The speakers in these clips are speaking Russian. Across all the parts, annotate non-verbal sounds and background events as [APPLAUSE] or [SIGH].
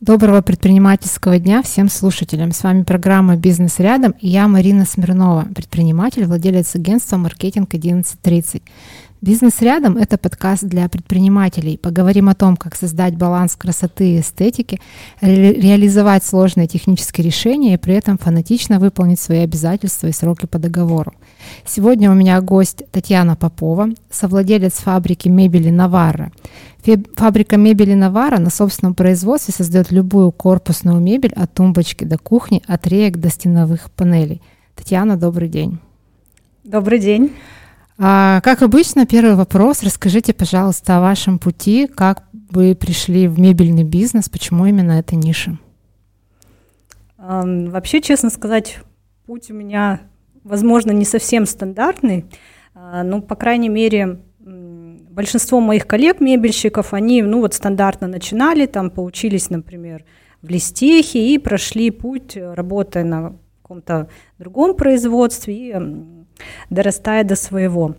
Доброго предпринимательского дня всем слушателям. С вами программа «Бизнес рядом» и я Марина Смирнова, предприниматель, владелец агентства «Маркетинг 1130». «Бизнес рядом» — это подкаст для предпринимателей. Поговорим о том, как создать баланс красоты и эстетики, ре- реализовать сложные технические решения и при этом фанатично выполнить свои обязательства и сроки по договору. Сегодня у меня гость Татьяна Попова, совладелец фабрики мебели «Наварра». Фабрика мебели Навара на собственном производстве создает любую корпусную мебель от тумбочки до кухни, от реек до стеновых панелей. Татьяна, добрый день. Добрый день. А, как обычно, первый вопрос. Расскажите, пожалуйста, о вашем пути, как вы пришли в мебельный бизнес, почему именно эта ниша? Вообще, честно сказать, путь у меня, возможно, не совсем стандартный. А, ну, по крайней мере, большинство моих коллег-мебельщиков, они, ну, вот стандартно начинали, там, поучились, например, в листехе и прошли путь, работая на каком-то другом производстве и дорастая до своего.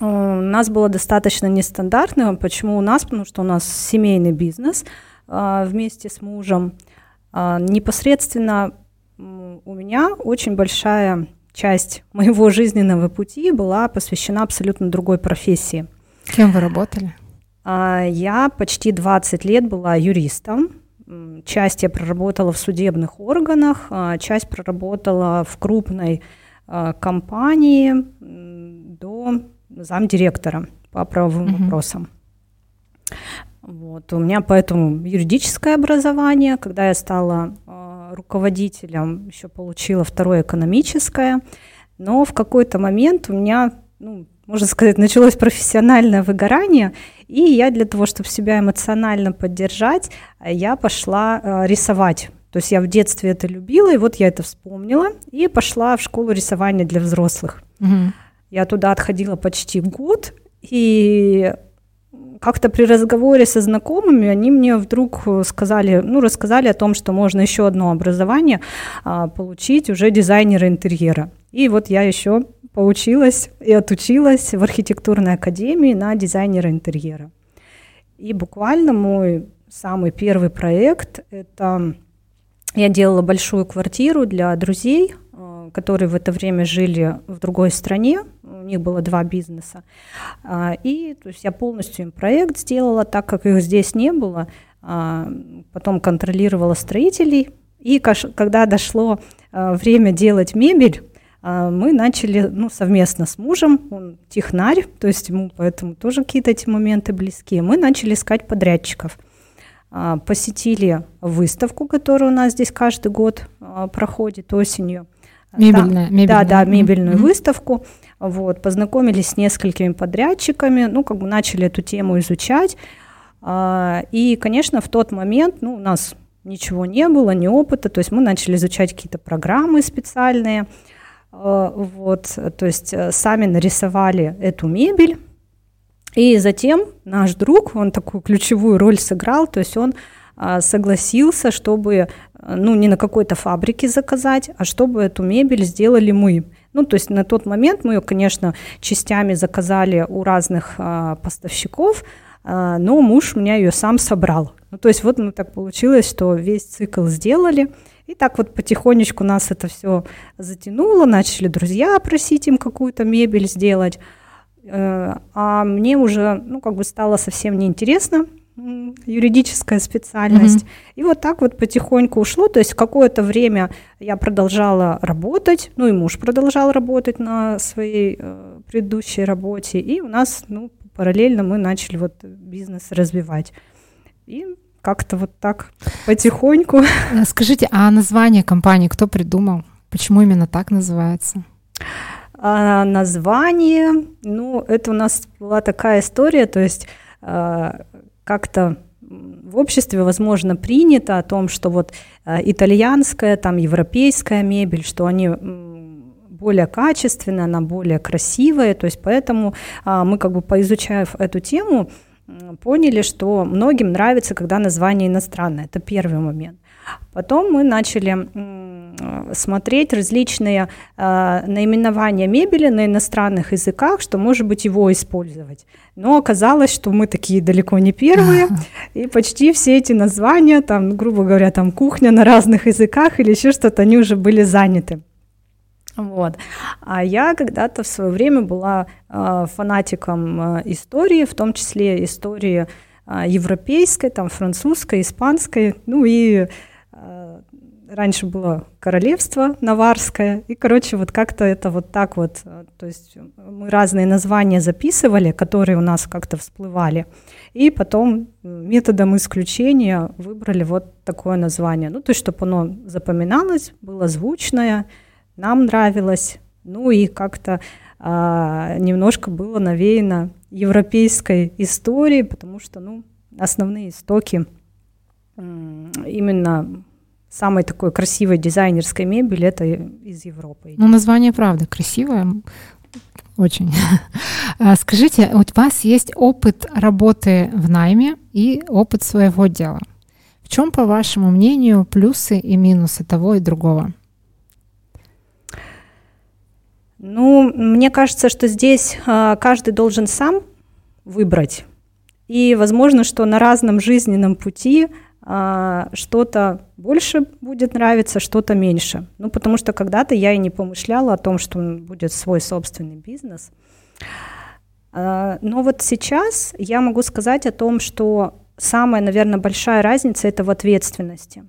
У нас было достаточно нестандартно. Почему у нас? Потому что у нас семейный бизнес а, вместе с мужем. А, непосредственно у меня очень большая часть моего жизненного пути была посвящена абсолютно другой профессии. Кем вы работали? Я почти 20 лет была юристом. Часть я проработала в судебных органах, часть проработала в крупной компании до замдиректора по правовым uh-huh. вопросам. Вот. У меня поэтому юридическое образование. Когда я стала э, руководителем, еще получила второе экономическое. Но в какой-то момент у меня, ну, можно сказать, началось профессиональное выгорание, и я для того, чтобы себя эмоционально поддержать, я пошла э, рисовать то есть я в детстве это любила, и вот я это вспомнила, и пошла в школу рисования для взрослых. Угу. Я туда отходила почти год, и как-то при разговоре со знакомыми они мне вдруг сказали, ну, рассказали о том, что можно еще одно образование а, получить уже дизайнера интерьера. И вот я еще поучилась и отучилась в архитектурной академии на дизайнера интерьера. И буквально мой самый первый проект – это я делала большую квартиру для друзей, э, которые в это время жили в другой стране. У них было два бизнеса. А, и то есть я полностью им проект сделала, так как их здесь не было. А, потом контролировала строителей. И когда дошло э, время делать мебель, э, мы начали ну, совместно с мужем, он технарь, то есть ему поэтому тоже какие-то эти моменты близкие, мы начали искать подрядчиков – посетили выставку, которая у нас здесь каждый год а, проходит осенью. Мебельная, мебельная. Да, да, мебельную mm-hmm. выставку. Вот, познакомились с несколькими подрядчиками, ну, как бы начали эту тему изучать. А, и, конечно, в тот момент, ну, у нас ничего не было, ни опыта, то есть мы начали изучать какие-то программы специальные, вот, то есть э, сами нарисовали эту мебель, и затем наш друг, он такую ключевую роль сыграл, то есть он а, согласился, чтобы ну, не на какой-то фабрике заказать, а чтобы эту мебель сделали мы. Ну, то есть на тот момент мы ее, конечно, частями заказали у разных а, поставщиков, а, но муж у меня ее сам собрал. Ну, то есть вот ну, так получилось, что весь цикл сделали, и так вот потихонечку нас это все затянуло, начали друзья просить им какую-то мебель сделать. Э, а мне уже, ну, как бы стало совсем неинтересно юридическая специальность. Mm-hmm. И вот так вот потихоньку ушло. То есть какое-то время я продолжала работать, ну и муж продолжал работать на своей э, предыдущей работе. И у нас, ну, параллельно мы начали вот бизнес развивать. И как-то вот так потихоньку. Э, скажите, а название компании кто придумал? Почему именно так называется? А название, ну, это у нас была такая история, то есть а, как-то в обществе, возможно, принято о том, что вот а, итальянская, там, европейская мебель, что они более качественная, она более красивая, то есть поэтому а, мы как бы поизучав эту тему, поняли, что многим нравится, когда название иностранное, это первый момент. Потом мы начали смотреть различные э, наименования мебели на иностранных языках, что, может быть, его использовать. Но оказалось, что мы такие далеко не первые, [LAUGHS] и почти все эти названия, там, грубо говоря, там кухня на разных языках или еще что-то, они уже были заняты. Вот. А я когда-то в свое время была э, фанатиком э, истории, в том числе истории э, европейской, там, французской, испанской, ну и э, раньше было королевство наварское, и, короче, вот как-то это вот так вот, э, то есть мы разные названия записывали, которые у нас как-то всплывали, и потом методом исключения выбрали вот такое название, ну, то есть чтобы оно запоминалось, было звучное, нам нравилось, ну и как-то а, немножко было навеяно европейской историей, потому что, ну, основные истоки именно самой такой красивой дизайнерской мебели это из Европы. Ну, название, правда, красивое. Очень. [LAUGHS] А, скажите, у вас есть опыт работы в найме и опыт своего дела. В чем, по вашему мнению, плюсы и минусы того и другого? Ну, мне кажется, что здесь э, каждый должен сам выбрать. И возможно, что на разном жизненном пути что-то больше будет нравиться, что-то меньше. Ну, потому что когда-то я и не помышляла о том, что будет свой собственный бизнес. Э, но вот сейчас я могу сказать о том, что самая, наверное, большая разница это в ответственности.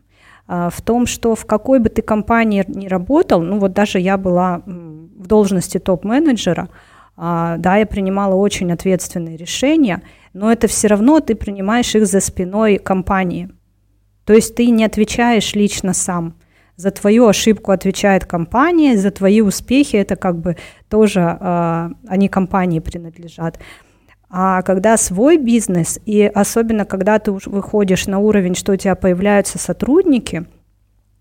В том, что в какой бы ты компании ни работал, ну вот даже я была в должности топ-менеджера, а, да, я принимала очень ответственные решения, но это все равно ты принимаешь их за спиной компании. То есть ты не отвечаешь лично сам. За твою ошибку отвечает компания, за твои успехи это как бы тоже э, они компании принадлежат. А когда свой бизнес, и особенно когда ты выходишь на уровень, что у тебя появляются сотрудники,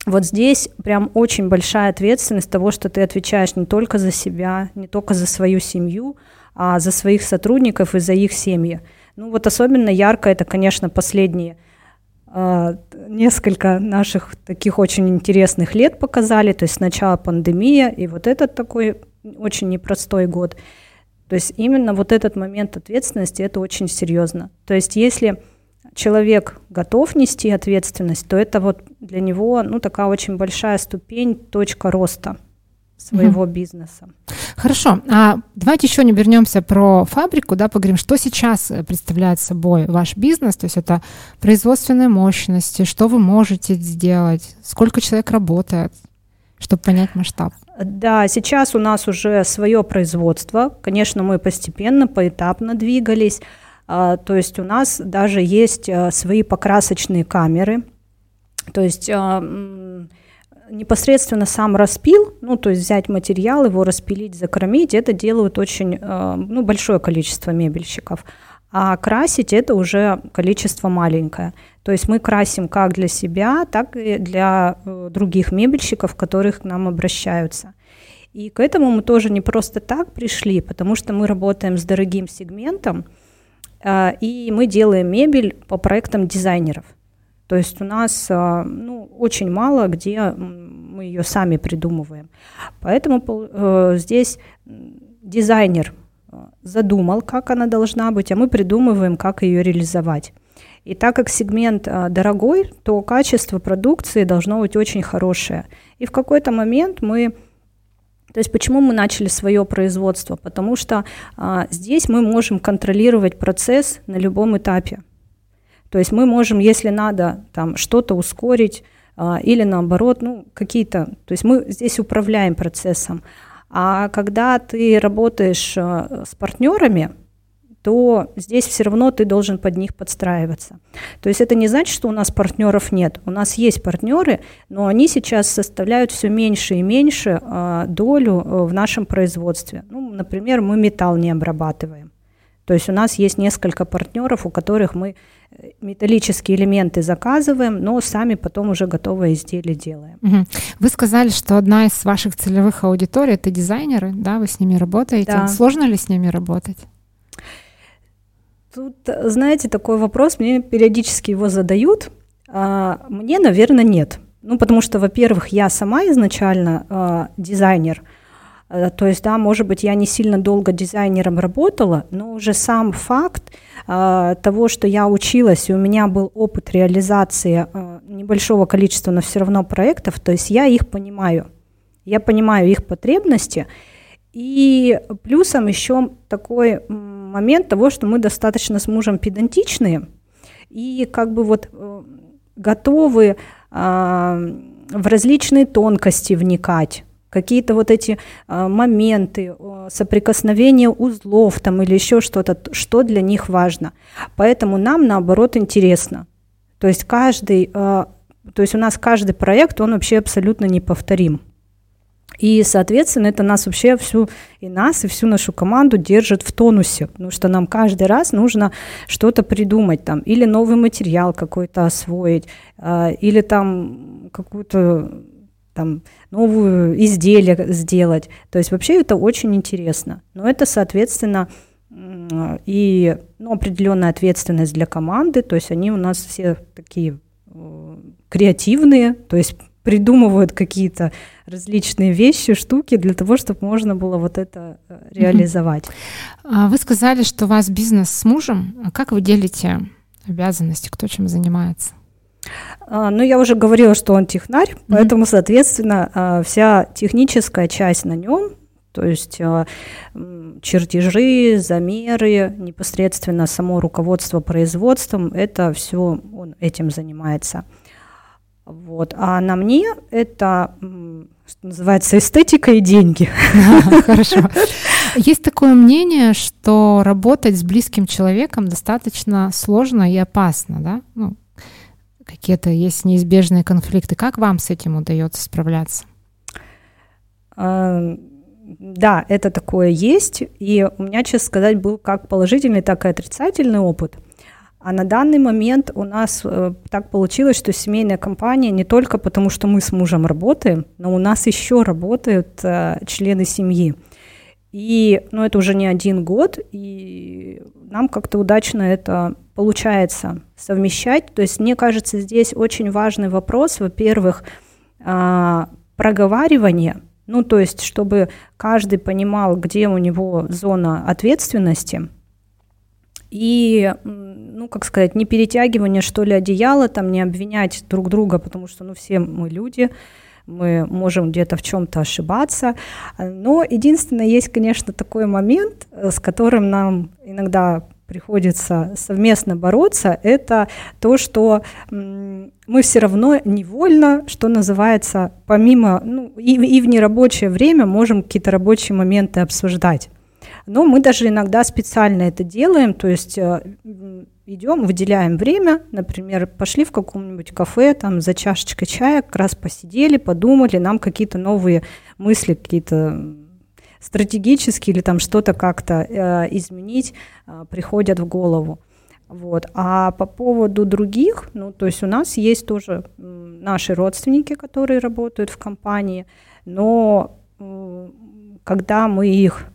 вот здесь прям очень большая ответственность того, что ты отвечаешь не только за себя, не только за свою семью, а за своих сотрудников и за их семьи. Ну вот особенно ярко это, конечно, последние несколько наших таких очень интересных лет показали. То есть сначала пандемия и вот этот такой очень непростой год. То есть именно вот этот момент ответственности это очень серьезно. То есть если человек готов нести ответственность, то это вот для него ну, такая очень большая ступень, точка роста своего угу. бизнеса. Хорошо. А давайте еще не вернемся про фабрику, да, поговорим, что сейчас э, представляет собой ваш бизнес, то есть это производственные мощности, что вы можете сделать, сколько человек работает, чтобы понять масштаб. Да, сейчас у нас уже свое производство. Конечно, мы постепенно, поэтапно двигались. А, то есть у нас даже есть а, свои покрасочные камеры. То есть а, непосредственно сам распил, ну, то есть взять материал, его распилить, закромить, это делают очень ну, большое количество мебельщиков. А красить это уже количество маленькое. То есть мы красим как для себя, так и для э, других мебельщиков, которых к нам обращаются. И к этому мы тоже не просто так пришли, потому что мы работаем с дорогим сегментом, а, и мы делаем мебель по проектам дизайнеров. То есть у нас а, ну, очень мало, где мы ее сами придумываем. Поэтому э, здесь дизайнер а, задумал, как она должна быть, а мы придумываем, как ее реализовать. И так как сегмент дорогой, то качество продукции должно быть очень хорошее. И в какой-то момент мы то есть почему мы начали свое производство? Потому что а, здесь мы можем контролировать процесс на любом этапе. То есть мы можем, если надо, там что-то ускорить а, или наоборот, ну какие-то, то есть мы здесь управляем процессом. А когда ты работаешь а, с партнерами, то здесь все равно ты должен под них подстраиваться. То есть это не значит, что у нас партнеров нет. У нас есть партнеры, но они сейчас составляют все меньше и меньше э, долю э, в нашем производстве. Ну, например, мы металл не обрабатываем. То есть у нас есть несколько партнеров, у которых мы металлические элементы заказываем, но сами потом уже готовые изделия делаем. Угу. Вы сказали, что одна из ваших целевых аудиторий это дизайнеры, да, вы с ними работаете. Да. Сложно ли с ними работать? Тут, знаете, такой вопрос, мне периодически его задают. Мне, наверное, нет. Ну, потому что, во-первых, я сама изначально дизайнер, то есть, да, может быть, я не сильно долго дизайнером работала, но уже сам факт э, того, что я училась, и у меня был опыт реализации э, небольшого количества, но все равно проектов, то есть я их понимаю. Я понимаю их потребности, и плюсом еще такой момент того, что мы достаточно с мужем педантичные и как бы вот э, готовы э, в различные тонкости вникать какие-то вот эти э, моменты, э, соприкосновения узлов там или еще что-то, что для них важно. Поэтому нам наоборот интересно. То есть каждый, э, то есть у нас каждый проект, он вообще абсолютно неповторим. И, соответственно, это нас вообще всю, и нас, и всю нашу команду держит в тонусе, потому что нам каждый раз нужно что-то придумать там, или новый материал какой-то освоить, э, или там какую-то там новую изделие сделать. То есть вообще это очень интересно. Но это, соответственно, и ну, определенная ответственность для команды. То есть они у нас все такие э, креативные, то есть придумывают какие-то различные вещи, штуки для того, чтобы можно было вот это э, реализовать. А вы сказали, что у вас бизнес с мужем. А как вы делите обязанности? Кто чем занимается? А, ну, я уже говорила, что он технарь, mm-hmm. поэтому, соответственно, а, вся техническая часть на нем, то есть а, чертежи, замеры, непосредственно само руководство производством, это все он этим занимается. Вот. А на мне это, что называется, эстетика и деньги. Хорошо. [LAUGHS] Есть такое мнение, что работать с близким человеком достаточно сложно и опасно, да? Ну, какие-то есть неизбежные конфликты. Как вам с этим удается справляться? А, да, это такое есть. И у меня, честно сказать, был как положительный, так и отрицательный опыт. А на данный момент у нас э, так получилось, что семейная компания не только потому, что мы с мужем работаем, но у нас еще работают э, члены семьи. И ну, это уже не один год, и нам как-то удачно это получается совмещать. То есть мне кажется, здесь очень важный вопрос, во-первых, э, проговаривание, ну то есть чтобы каждый понимал, где у него зона ответственности – и, ну, как сказать, не перетягивание, что ли, одеяла, там, не обвинять друг друга, потому что, ну, все мы люди, мы можем где-то в чем-то ошибаться. Но единственное, есть, конечно, такой момент, э, с которым нам иногда приходится совместно бороться, это то, что мы все равно невольно, что называется, помимо, ну, и, и в нерабочее время можем какие-то рабочие моменты обсуждать. Но мы даже иногда специально это делаем, то есть э, идем, выделяем время, например, пошли в каком-нибудь кафе, там за чашечкой чая, как раз посидели, подумали, нам какие-то новые мысли, какие-то стратегические или там что-то как-то э, изменить э, приходят в голову. Вот. А по поводу других, ну, то есть у нас есть тоже наши родственники, которые работают в компании, но когда мы их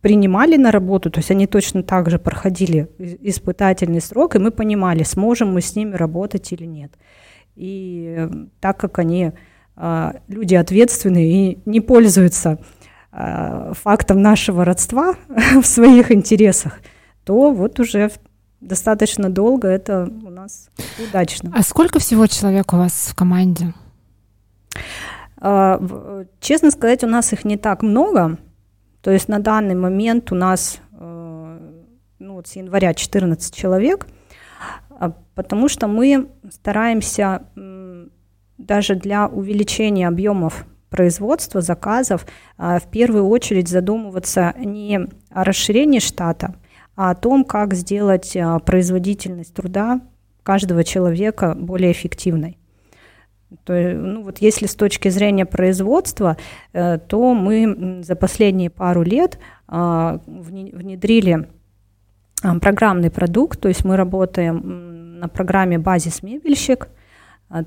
принимали на работу, то есть они точно так же проходили испытательный срок, и мы понимали, сможем мы с ними работать или нет. И э, так как они люди ответственные и не пользуются а, фактом нашего родства [LAUGHS] в своих интересах, то вот уже достаточно долго это у нас удачно. А сколько всего человек у вас в команде? А, честно сказать, у нас их не так много. То есть на данный момент у нас э, ну, вот с января 14 человек, а, потому что мы стараемся даже для увеличения объемов производства, заказов, а, в первую очередь задумываться не о расширении штата, а о том, как сделать а, производительность труда каждого человека более эффективной. То, ну, вот если с точки зрения производства, э, то мы за последние пару лет э, внедрили программный продукт, то есть мы работаем на программе «Базис мебельщик», А,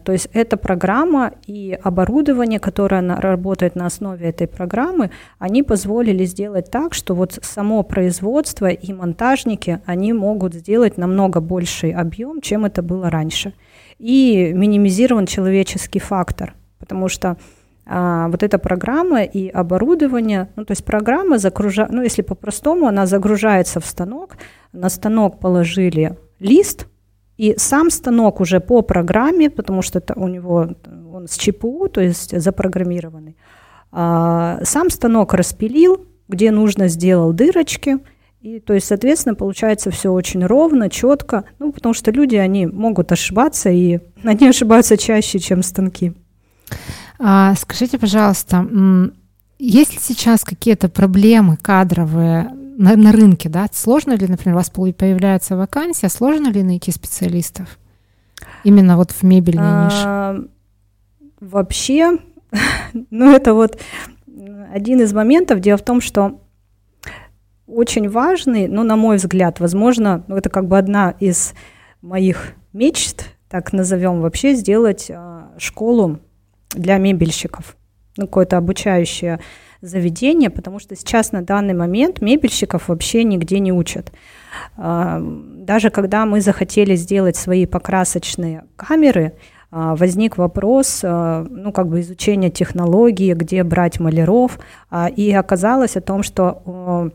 то есть эта программа и оборудование, которое работает на основе этой программы, они позволили сделать так, что вот само производство и монтажники, они могут сделать намного больший объем, чем это было раньше. И минимизирован человеческий фактор, потому что а, вот эта программа и оборудование, ну то есть программа загружает, ну если по-простому, она загружается в станок, на станок положили лист, и сам станок уже по программе, потому что это у него он с ЧПУ, то есть запрограммированный, а, сам станок распилил, где нужно сделал дырочки, и то есть, соответственно, получается все очень ровно, четко, ну, потому что люди, они могут ошибаться, и [LAUGHS] они ошибаются чаще, чем станки. А, скажите, пожалуйста, есть ли сейчас какие-то проблемы кадровые на, на рынке, да? Сложно ли, например, у вас появляется вакансия, сложно ли найти специалистов? Именно вот в мебельной а, нише. Вообще, [LAUGHS] ну это вот один из моментов. Дело в том, что очень важный, ну, на мой взгляд, возможно, ну, это как бы одна из моих мечт, так назовем вообще, сделать а, школу для мебельщиков. Ну, какое-то обучающее заведения, потому что сейчас на данный момент мебельщиков вообще нигде не учат. А, даже когда мы захотели сделать свои покрасочные камеры, а, возник вопрос, а, ну, как бы изучения технологии, где брать маляров, и оказалось о том, что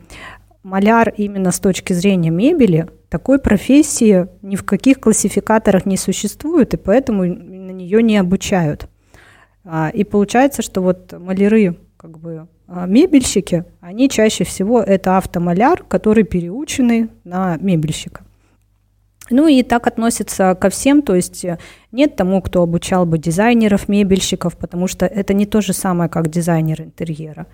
маляр именно с точки зрения мебели, такой профессии ни в каких классификаторах не существует, и поэтому на нее не обучают. И получается, что вот маляры как бы мебельщики, они чаще всего это автомаляр, который переученный на мебельщика. Ну и так относится ко всем, то есть э, нет тому, кто обучал бы дизайнеров, мебельщиков, потому что это не то же самое, как дизайнер интерьера.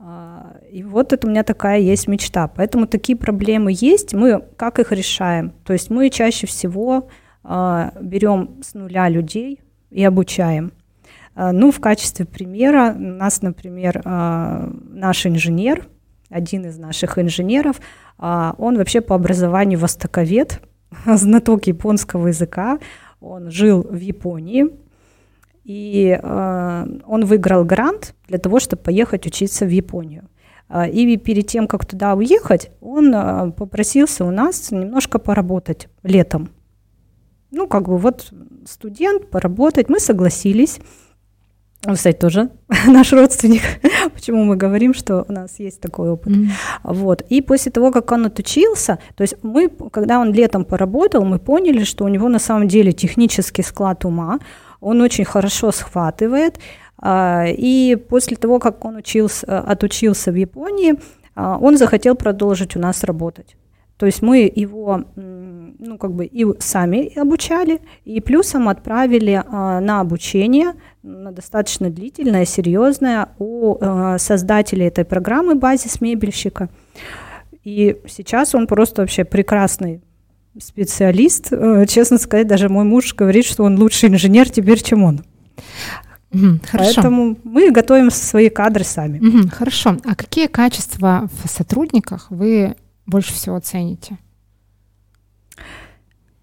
А, и вот это у меня такая есть мечта. Поэтому такие проблемы есть. Мы как их решаем? То есть мы чаще всего а, берем с нуля людей и обучаем. А, ну, в качестве примера у нас, например, а, наш инженер, один из наших инженеров, а, он вообще по образованию востоковед, [LAUGHS] знаток японского языка, он жил в Японии, и он выиграл грант для того, чтобы поехать учиться в Японию. И перед тем, как туда уехать, он попросился у нас немножко поработать летом. Ну, как бы вот студент, поработать. Мы согласились. Он, кстати, тоже [LAUGHS] наш родственник. [LAUGHS] Почему мы говорим, что у нас есть такой опыт. Mm-hmm. Вот. И после того, как он отучился, то есть мы, когда он летом поработал, мы поняли, что у него на самом деле технический склад ума, он очень хорошо схватывает. А, и после того, как он учился, отучился в Японии, а, он захотел продолжить у нас работать. То есть мы его, ну, как бы и сами обучали, и плюсом отправили а, на обучение, достаточно длительное, серьезное, у а, создателей этой программы «Базис мебельщика». И сейчас он просто вообще прекрасный специалист. Э, честно сказать, даже мой муж говорит, что он лучший инженер теперь, чем он. хорошо. Поэтому мы готовим свои кадры сами. хорошо. А какие качества в сотрудниках вы больше всего цените?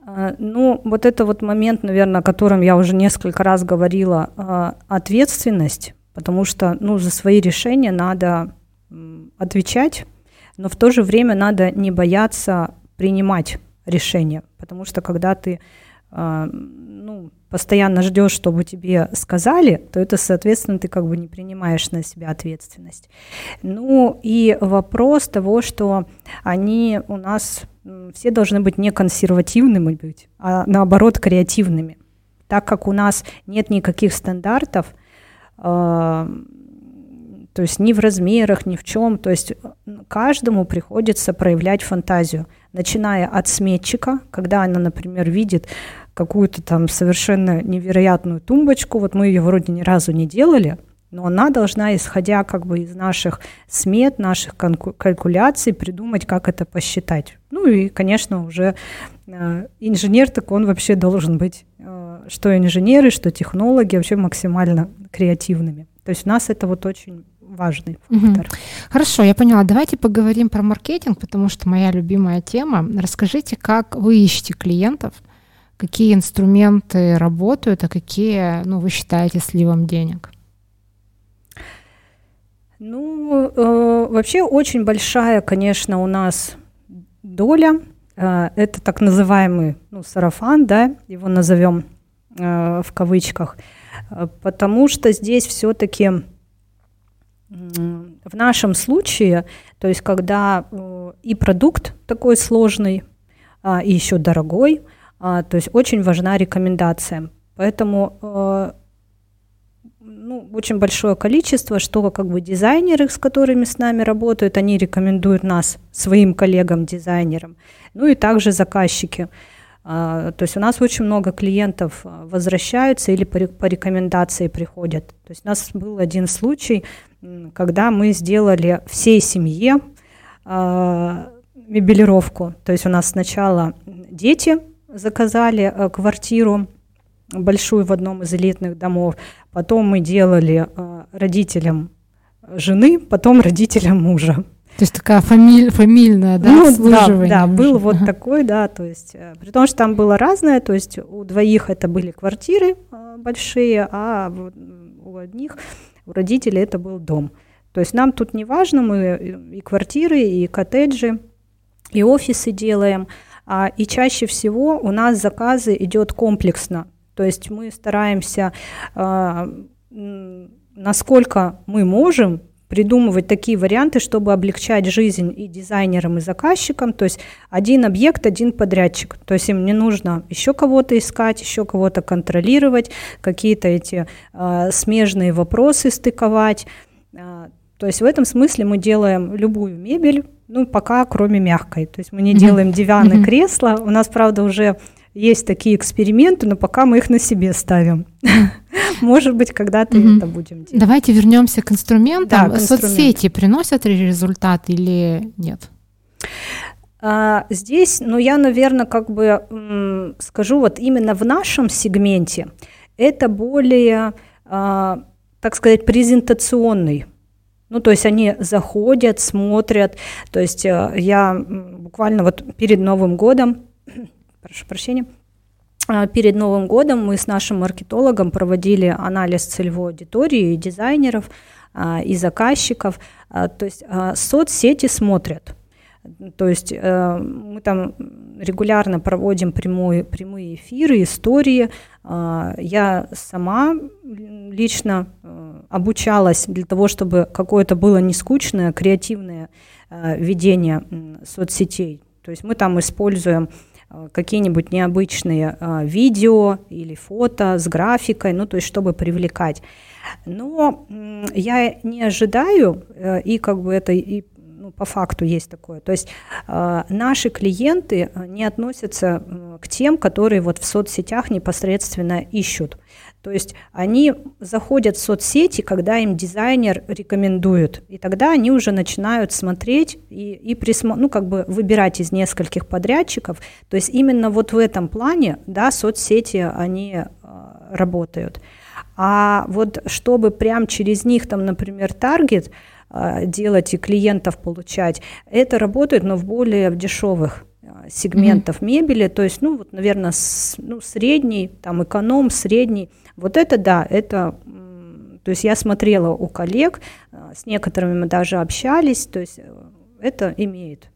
А, ну, вот это вот момент, наверное, о котором я уже несколько раз говорила, а, ответственность, потому что, ну, за свои решения надо отвечать, но в то же время надо не бояться принимать решения, потому что когда ты, а, ну, постоянно ждешь, чтобы тебе сказали, то это, соответственно, ты как бы не принимаешь на себя ответственность. Ну и вопрос того, что они у нас все должны быть не консервативными быть, а наоборот креативными. Так как у нас нет никаких стандартов, э, то есть ни в размерах, ни в чем, то есть каждому приходится проявлять фантазию, начиная от сметчика, когда она, например, видит какую-то там совершенно невероятную тумбочку. Вот мы ее вроде ни разу не делали, но она должна, исходя как бы из наших смет, наших калькуляций, придумать, как это посчитать. Ну и, конечно, уже э, инженер, так он вообще должен быть, э, что инженеры, что технологи, вообще максимально креативными. То есть у нас это вот очень важный фактор. Угу. Хорошо, я поняла. Давайте поговорим про маркетинг, потому что моя любимая тема. Расскажите, как вы ищете клиентов – какие инструменты работают, а какие, ну, вы считаете сливом денег? Ну, э, вообще очень большая, конечно, у нас доля. Э, это так называемый ну, сарафан, да, его назовем э, в кавычках, потому что здесь все-таки э, в нашем случае, то есть когда э, и продукт такой сложный, э, и еще дорогой, э, то есть очень важна рекомендация. Поэтому э, ну, очень большое количество, что как бы дизайнеры, с которыми с нами работают, они рекомендуют нас своим коллегам-дизайнерам, ну и также заказчики. А, то есть у нас очень много клиентов а, возвращаются или по, рекомендации приходят. То есть у нас был один случай, когда мы сделали всей семье э, мебелировку. То есть у нас сначала дети заказали квартиру, большую в одном из элитных домов. Потом мы делали э, родителям жены, потом родителям мужа. То есть такая фамиль, фамильная, да, ну, Да, да был вот ага. такой, да, то есть, э, при том, что там было разное, то есть у двоих это были квартиры э, большие, а у одних, у родителей это был дом. То есть нам тут не важно, мы и квартиры, и коттеджи, и офисы делаем, а, и чаще всего у нас заказы идет комплексно. То есть мы стараемся, а, насколько мы можем, придумывать такие варианты, чтобы облегчать жизнь и дизайнерам, и заказчикам. То есть один объект, один подрядчик. То есть им не нужно еще кого-то искать, еще кого-то контролировать, какие-то эти э, смежные вопросы стыковать. Э, то есть в этом смысле мы делаем любую мебель, ну пока кроме мягкой. То есть мы не делаем диваны, кресла. У нас, правда, уже есть такие эксперименты, но пока мы их на себе ставим. [LAUGHS] Может быть, когда-то mm-hmm. это будем делать. Давайте вернемся к инструментам. Да, к Соцсети приносят результат или нет? А, здесь, ну, я, наверное, как бы скажу, вот именно в нашем сегменте это более, а, так сказать, презентационный ну, то есть они заходят, смотрят. То есть э, я буквально вот перед Новым годом прошу прощения, а, Перед Новым годом мы с нашим маркетологом проводили анализ целевой аудитории и дизайнеров, а, и заказчиков. А, то есть соцсети смотрят. То есть э, мы там регулярно проводим прямой, прямые эфиры, истории. Я сама лично э, обучалась для того, чтобы какое-то было не скучное, креативное э, ведение соцсетей. То есть мы там используем какие-нибудь необычные э, видео или фото с графикой, ну, то есть чтобы привлекать. Но я не ожидаю, э, и как бы это и ну, по факту есть такое. То есть э, наши клиенты не относятся э, к тем, которые вот в соцсетях непосредственно ищут. То есть они заходят в соцсети, когда им дизайнер рекомендует, и тогда они уже начинают смотреть и, и присмо- ну, как бы выбирать из нескольких подрядчиков. То есть именно вот в этом плане да, соцсети они э, работают. А вот чтобы прям через них, там, например, таргет э, делать и клиентов получать, это работает, но в более в дешевых сегментов mm-hmm. мебели, то есть, ну, вот, наверное, с, ну, средний, там, эконом, средний. Вот это, да, это, то есть я смотрела у коллег, э, с некоторыми мы даже общались, то есть э, это имеет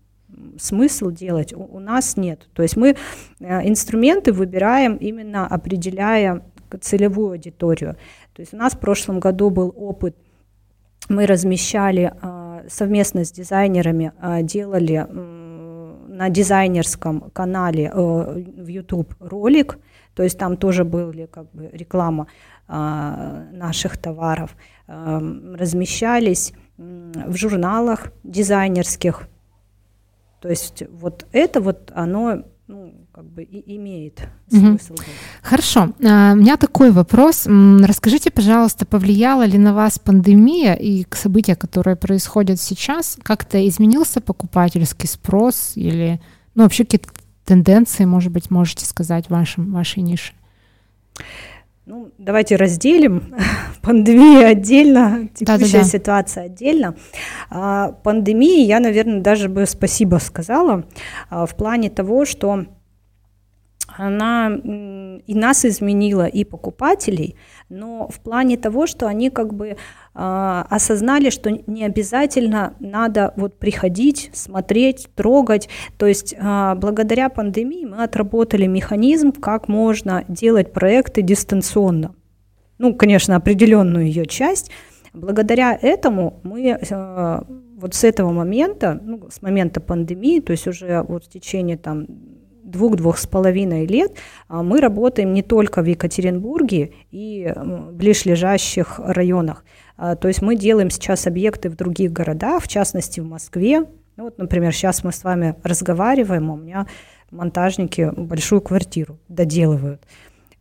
смысл делать, у, у нас нет. То есть мы э, инструменты выбираем именно определяя целевую аудиторию. То есть у нас в прошлом году был опыт, мы размещали совместно с дизайнерами, делали на дизайнерском канале в YouTube ролик, то есть там тоже были как бы реклама э, наших товаров, э, размещались в журналах дизайнерских. То есть вот это вот оно ну, как бы и имеет смысл. Угу. Хорошо. А, у меня такой вопрос. Расскажите, пожалуйста, повлияла ли на вас пандемия и события, которые происходят сейчас? Как-то изменился покупательский спрос или ну, вообще какие-то тенденции, может быть, можете сказать в вашем, вашей нише? Ну, давайте разделим [LAUGHS] пандемию отдельно, текущая да, да, да. ситуация отдельно. А, пандемии я, наверное, даже бы спасибо сказала а, в плане того, что она и нас изменила, и покупателей, но в плане того, что они как бы осознали, что не обязательно надо вот приходить, смотреть, трогать. То есть э, благодаря пандемии мы отработали механизм, как можно делать проекты дистанционно. Ну, конечно, определенную ее часть. Благодаря этому мы э, вот с этого момента, ну, с момента пандемии, то есть уже вот в течение там двух-двух с половиной лет а, мы работаем не только в Екатеринбурге и ближлежащих районах. А, то есть мы делаем сейчас объекты в других городах, в частности в Москве. Ну, вот, например, сейчас мы с вами разговариваем, а у меня монтажники большую квартиру доделывают.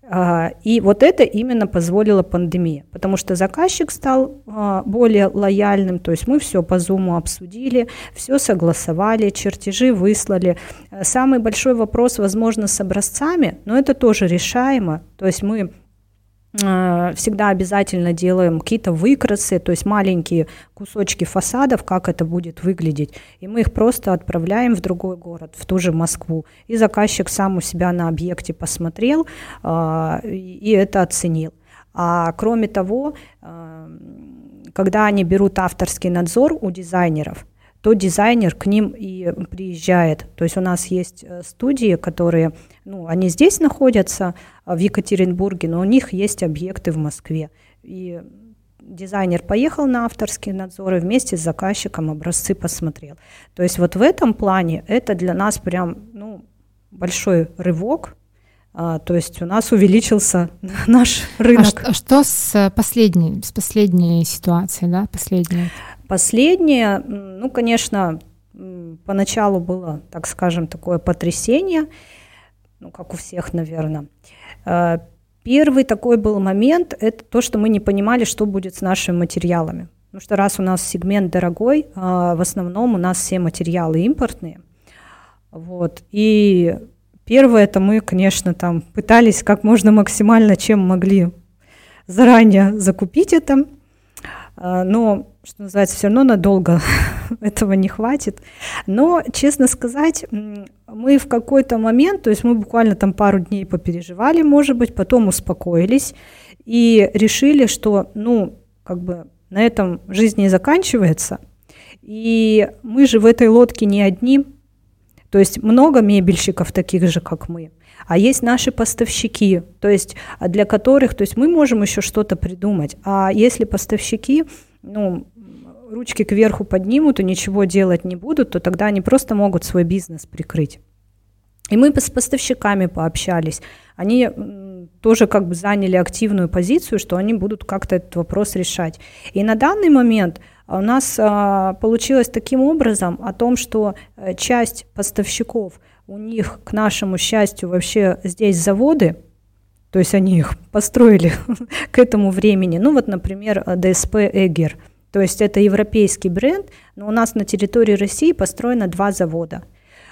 А, и вот это именно позволила пандемия, потому что заказчик стал а, более лояльным, то есть мы все по Zoom обсудили, все согласовали, чертежи выслали. Самый большой вопрос, возможно, с образцами, но это тоже решаемо, то есть мы всегда обязательно делаем какие-то выкрасы, то есть маленькие кусочки фасадов, как это будет выглядеть. И мы их просто отправляем в другой город, в ту же Москву. И заказчик сам у себя на объекте посмотрел э, и это оценил. А кроме того, э, когда они берут авторский надзор у дизайнеров, то дизайнер к ним и приезжает. То есть у нас есть э, студии, которые, ну, они здесь находятся, а, в Екатеринбурге, но у них есть объекты в Москве. И дизайнер поехал на авторские надзоры вместе с заказчиком образцы посмотрел. То есть вот в этом плане это для нас прям ну, большой рывок, а, то есть у нас увеличился [LAUGHS] наш рынок. А, а что с последней, с последней ситуацией, да, последней? Последнее, ну, конечно, поначалу было, так скажем, такое потрясение, ну, как у всех, наверное. А, первый такой был момент, это то, что мы не понимали, что будет с нашими материалами. Потому что раз у нас сегмент дорогой, а, в основном у нас все материалы импортные. Вот. И первое, это мы, конечно, там пытались как можно максимально, чем могли заранее закупить это. А, но что называется, все равно надолго [LAUGHS] этого не хватит. Но, честно сказать, мы в какой-то момент, то есть мы буквально там пару дней попереживали, может быть, потом успокоились и решили, что, ну, как бы на этом жизнь не заканчивается. И мы же в этой лодке не одни, то есть много мебельщиков таких же, как мы. А есть наши поставщики, то есть для которых, то есть мы можем еще что-то придумать. А если поставщики, ну, ручки кверху поднимут и ничего делать не будут, то тогда они просто могут свой бизнес прикрыть. И мы с поставщиками пообщались. Они тоже как бы заняли активную позицию, что они будут как-то этот вопрос решать. И на данный момент у нас а, получилось таким образом о том, что э, часть поставщиков, у них, к нашему счастью, вообще здесь заводы, то есть они их [LAUGHS] построили [LAUGHS] к этому времени. Ну вот, например, ДСП «Эгер», то есть это европейский бренд, но у нас на территории России построено два завода.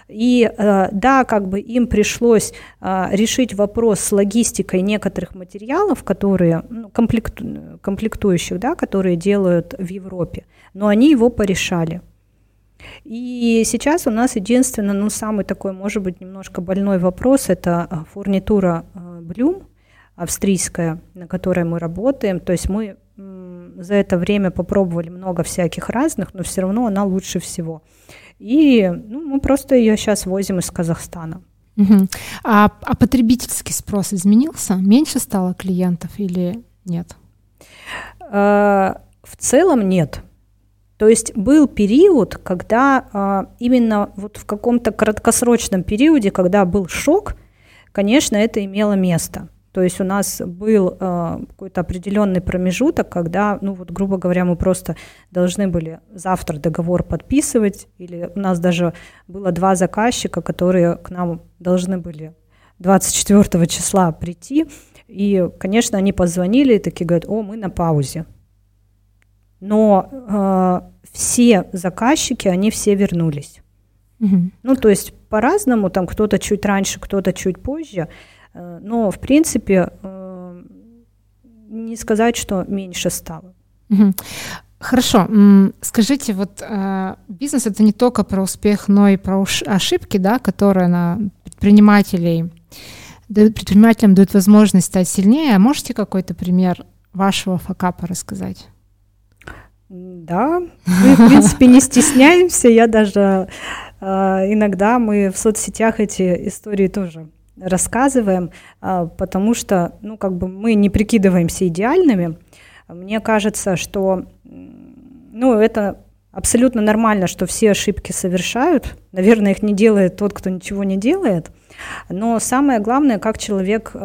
И э, да, как бы им пришлось э, решить вопрос с логистикой некоторых материалов, которые ну, комплект, комплектующих, да, которые делают в Европе, но они его порешали. И сейчас у нас единственный, ну, самый такой, может быть, немножко больной вопрос, это э, фурнитура Bloom, австрийская, на которой мы работаем. То есть мы за это время попробовали много всяких разных, но все равно она лучше всего. И ну, мы просто ее сейчас возим из Казахстана. Угу. А, а потребительский спрос изменился? Меньше стало клиентов или нет? А, в целом нет. То есть был период, когда а, именно вот в каком-то краткосрочном периоде, когда был шок, конечно, это имело место. То есть у нас был э, какой-то определенный промежуток, когда, ну вот, грубо говоря, мы просто должны были завтра договор подписывать, или у нас даже было два заказчика, которые к нам должны были 24 числа прийти, и, конечно, они позвонили и такие говорят, о, мы на паузе. Но э, все заказчики, они все вернулись. Угу. Ну, то есть по-разному, там кто-то чуть раньше, кто-то чуть позже. Э, но, в принципе, э, не сказать, что меньше стало. Хорошо. Скажите, вот э, бизнес это не только про успех, но и про ошибки, да, которые на предпринимателей предпринимателям дают возможность стать сильнее. А можете какой-то пример вашего факапа рассказать? Да, мы, в принципе, не стесняемся. Я даже э, иногда мы в соцсетях эти истории тоже рассказываем, э, потому что, ну, как бы мы не прикидываемся идеальными. Мне кажется, что, ну, это абсолютно нормально, что все ошибки совершают. Наверное, их не делает тот, кто ничего не делает. Но самое главное, как человек э,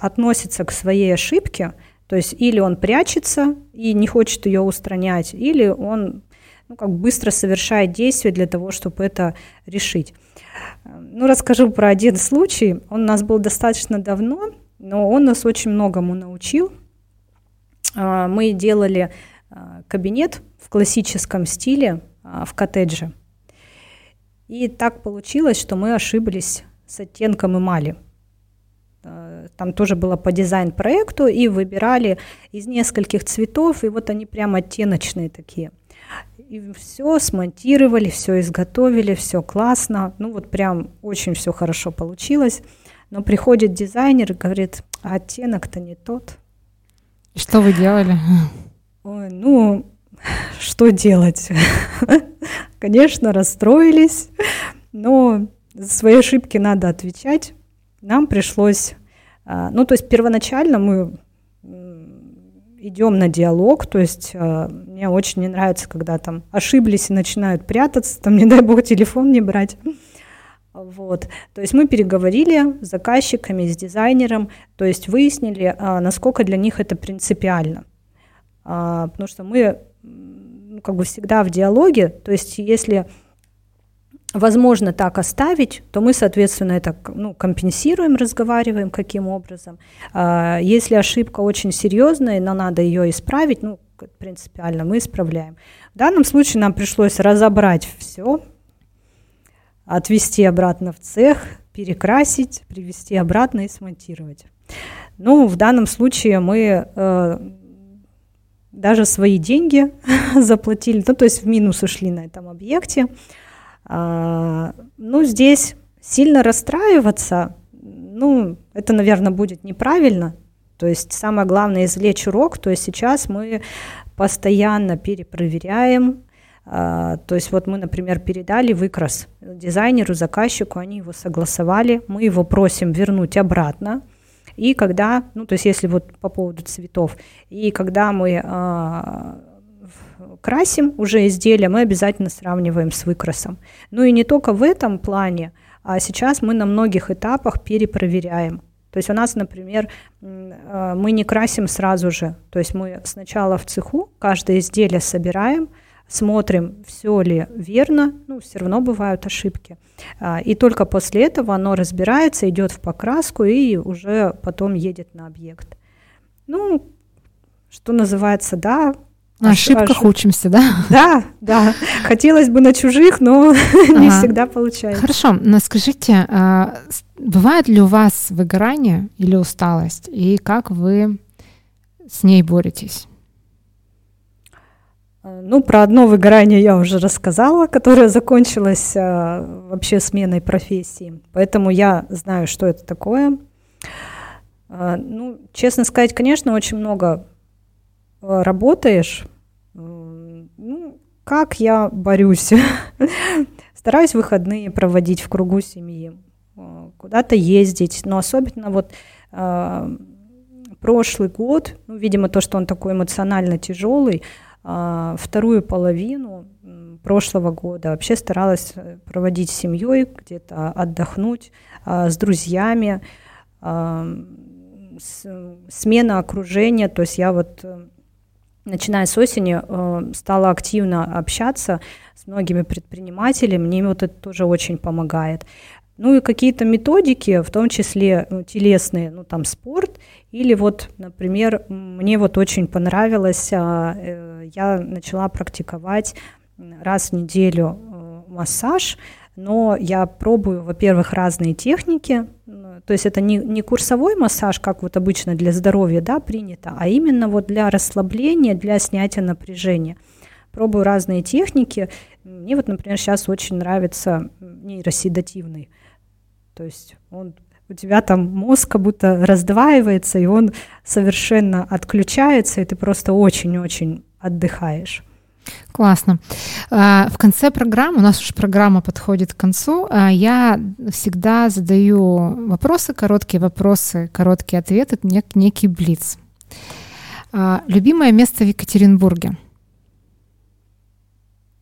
относится к своей ошибке – то есть или он прячется и не хочет ее устранять, или он ну, как быстро совершает действия для того, чтобы это решить. Ну, расскажу про один случай. Он у нас был достаточно давно, но он нас очень многому научил. А, мы делали а, кабинет в классическом стиле а, в коттедже. И так получилось, что мы ошиблись с оттенком эмали – там тоже было по дизайн-проекту, и выбирали из нескольких цветов, и вот они прям оттеночные такие. И все смонтировали, все изготовили, все классно. Ну вот прям очень все хорошо получилось. Но приходит дизайнер и говорит, а оттенок-то не тот. что вы делали? Ой, ну, [LAUGHS] что делать? [LAUGHS] Конечно, расстроились, но за свои ошибки надо отвечать нам пришлось, а, ну, то есть первоначально мы идем на диалог, то есть а, мне очень не нравится, когда там ошиблись и начинают прятаться, там, [LAUGHS] не дай бог, телефон не брать. Вот. То есть мы переговорили с заказчиками, с дизайнером, то есть выяснили, а, насколько для них это принципиально. Потому что мы ну, как бы всегда в диалоге, то есть если возможно так оставить, то мы, соответственно, это ну, компенсируем, разговариваем, каким образом. А, если ошибка очень серьезная, но надо ее исправить, ну, принципиально мы исправляем. В данном случае нам пришлось разобрать все, отвести обратно в цех, перекрасить, привести обратно и смонтировать. Ну, в данном случае мы э, даже свои деньги [LAUGHS] заплатили, ну, то есть в минус ушли на этом объекте. А, ну, здесь сильно расстраиваться, ну, это, наверное, будет неправильно. То есть самое главное извлечь урок. То есть сейчас мы постоянно перепроверяем. А, то есть вот мы, например, передали выкрас дизайнеру, заказчику, они его согласовали, мы его просим вернуть обратно. И когда, ну, то есть если вот по поводу цветов, и когда мы а, красим уже изделие, мы обязательно сравниваем с выкрасом. Ну и не только в этом плане, а сейчас мы на многих этапах перепроверяем. То есть у нас, например, э, мы не красим сразу же. То есть мы сначала в цеху каждое изделие собираем, смотрим, все ли верно, ну, все равно бывают ошибки. А, и только после этого оно разбирается, идет в покраску и уже потом едет на объект. Ну, что называется, да, на ошибках ошиб... учимся, да? Да, да. Хотелось бы на чужих, но [LAUGHS] не всегда получается. Хорошо, но скажите, а, бывает ли у вас выгорание или усталость, и как вы с ней боретесь? А, ну, про одно выгорание я уже рассказала, которое закончилось а, вообще сменой профессии. Поэтому я знаю, что это такое. А, ну, честно сказать, конечно, очень много работаешь, как я борюсь? [LAUGHS] Стараюсь выходные проводить в кругу семьи, э, куда-то ездить, но особенно вот э, прошлый год, ну, видимо, то, что он такой эмоционально тяжелый, э, вторую половину прошлого года вообще старалась э, проводить с семьей, где-то отдохнуть э, с друзьями, э, с, смена окружения, то есть я вот э, начиная с осени, э, стала активно общаться с многими предпринимателями. Мне вот это тоже очень помогает. Ну и какие-то методики, в том числе ну, телесные, ну там спорт, или вот, например, мне вот очень понравилось, а, э, я начала практиковать раз в неделю э, массаж, но я пробую, во-первых, разные техники, то есть это не, не курсовой массаж, как вот обычно для здоровья да, принято, а именно вот для расслабления, для снятия напряжения. Пробую разные техники. Мне вот, например, сейчас очень нравится нейроседативный То есть он у тебя там мозг как будто раздваивается, и он совершенно отключается, и ты просто очень-очень отдыхаешь. Классно. А, в конце программы, у нас уже программа подходит к концу, а, я всегда задаю вопросы, короткие вопросы, короткие ответы, нек- некий блиц. А, любимое место в Екатеринбурге?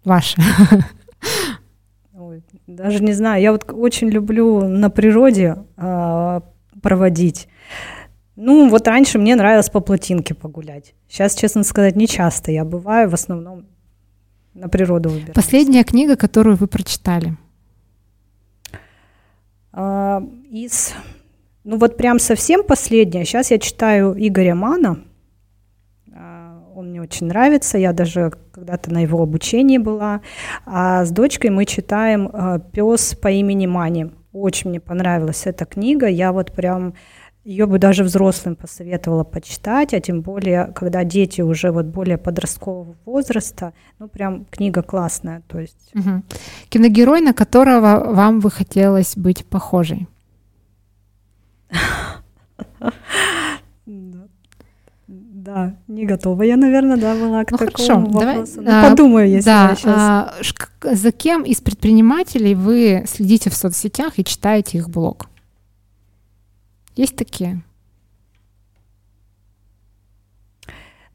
Ваше. Даже не знаю, я вот очень люблю на природе проводить. Ну, вот раньше мне нравилось по плотинке погулять. Сейчас, честно сказать, не часто. Я бываю в основном на природу выбираюсь. Последняя книга, которую вы прочитали? А, из, ну вот прям совсем последняя. Сейчас я читаю Игоря Мана. А, он мне очень нравится. Я даже когда-то на его обучении была. А с дочкой мы читаем а, «Пес по имени Мани». Очень мне понравилась эта книга. Я вот прям ее бы даже взрослым посоветовала почитать, а тем более, когда дети уже вот более подросткового возраста, ну прям книга классная, то есть. Угу. Киногерой, на которого вам бы хотелось быть похожей? [LAUGHS] Да, не готова я, наверное, да, была к ну, такому хорошо, вопросу. Давай, ну, подумаю, если да, я сейчас... А, за кем из предпринимателей вы следите в соцсетях и читаете их блог? Есть такие?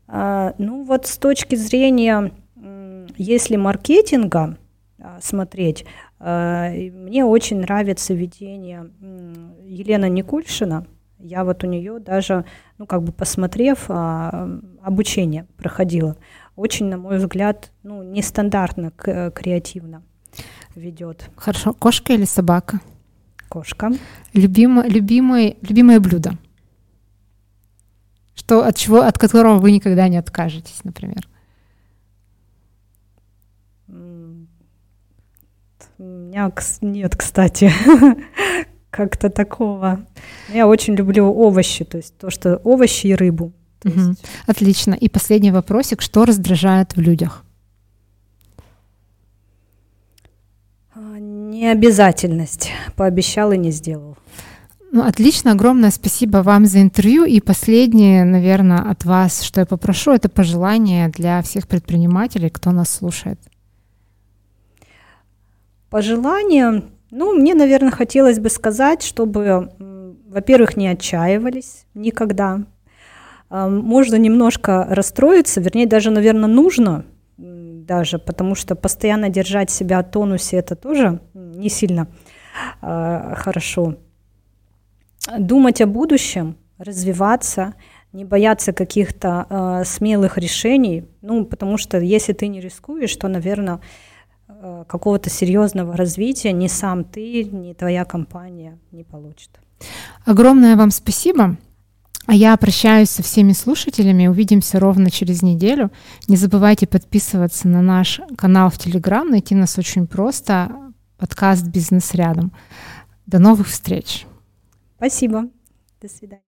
А, ну вот с точки зрения, если маркетинга а, смотреть, а, мне очень нравится ведение Елены Никульшина. Я вот у нее даже, ну как бы посмотрев, обучение проходила. Очень, на мой взгляд, ну нестандартно, креативно ведет. Хорошо. Кошка или собака? Кошка. Любимо, любимое, любимое блюдо. Что, от, чего, от которого вы никогда не откажетесь, например? У меня нет, кстати, [LAUGHS] как-то такого. Я очень люблю овощи, то есть то, что овощи и рыбу. Угу. Есть... Отлично. И последний вопросик. Что раздражает в людях? Необязательность. Пообещал и не сделал. Ну, отлично, огромное спасибо вам за интервью. И последнее, наверное, от вас, что я попрошу, это пожелание для всех предпринимателей, кто нас слушает. Пожелание, ну, мне, наверное, хотелось бы сказать, чтобы, во-первых, не отчаивались никогда. Можно немножко расстроиться, вернее, даже, наверное, нужно даже, потому что постоянно держать себя в тонусе это тоже не сильно э, хорошо. Думать о будущем, развиваться, не бояться каких-то э, смелых решений, ну, потому что если ты не рискуешь, то, наверное, э, какого-то серьезного развития ни сам ты, ни твоя компания не получит. Огромное вам спасибо. А я прощаюсь со всеми слушателями. Увидимся ровно через неделю. Не забывайте подписываться на наш канал в Телеграм. Найти нас очень просто. Подкаст «Бизнес рядом». До новых встреч. Спасибо. До свидания.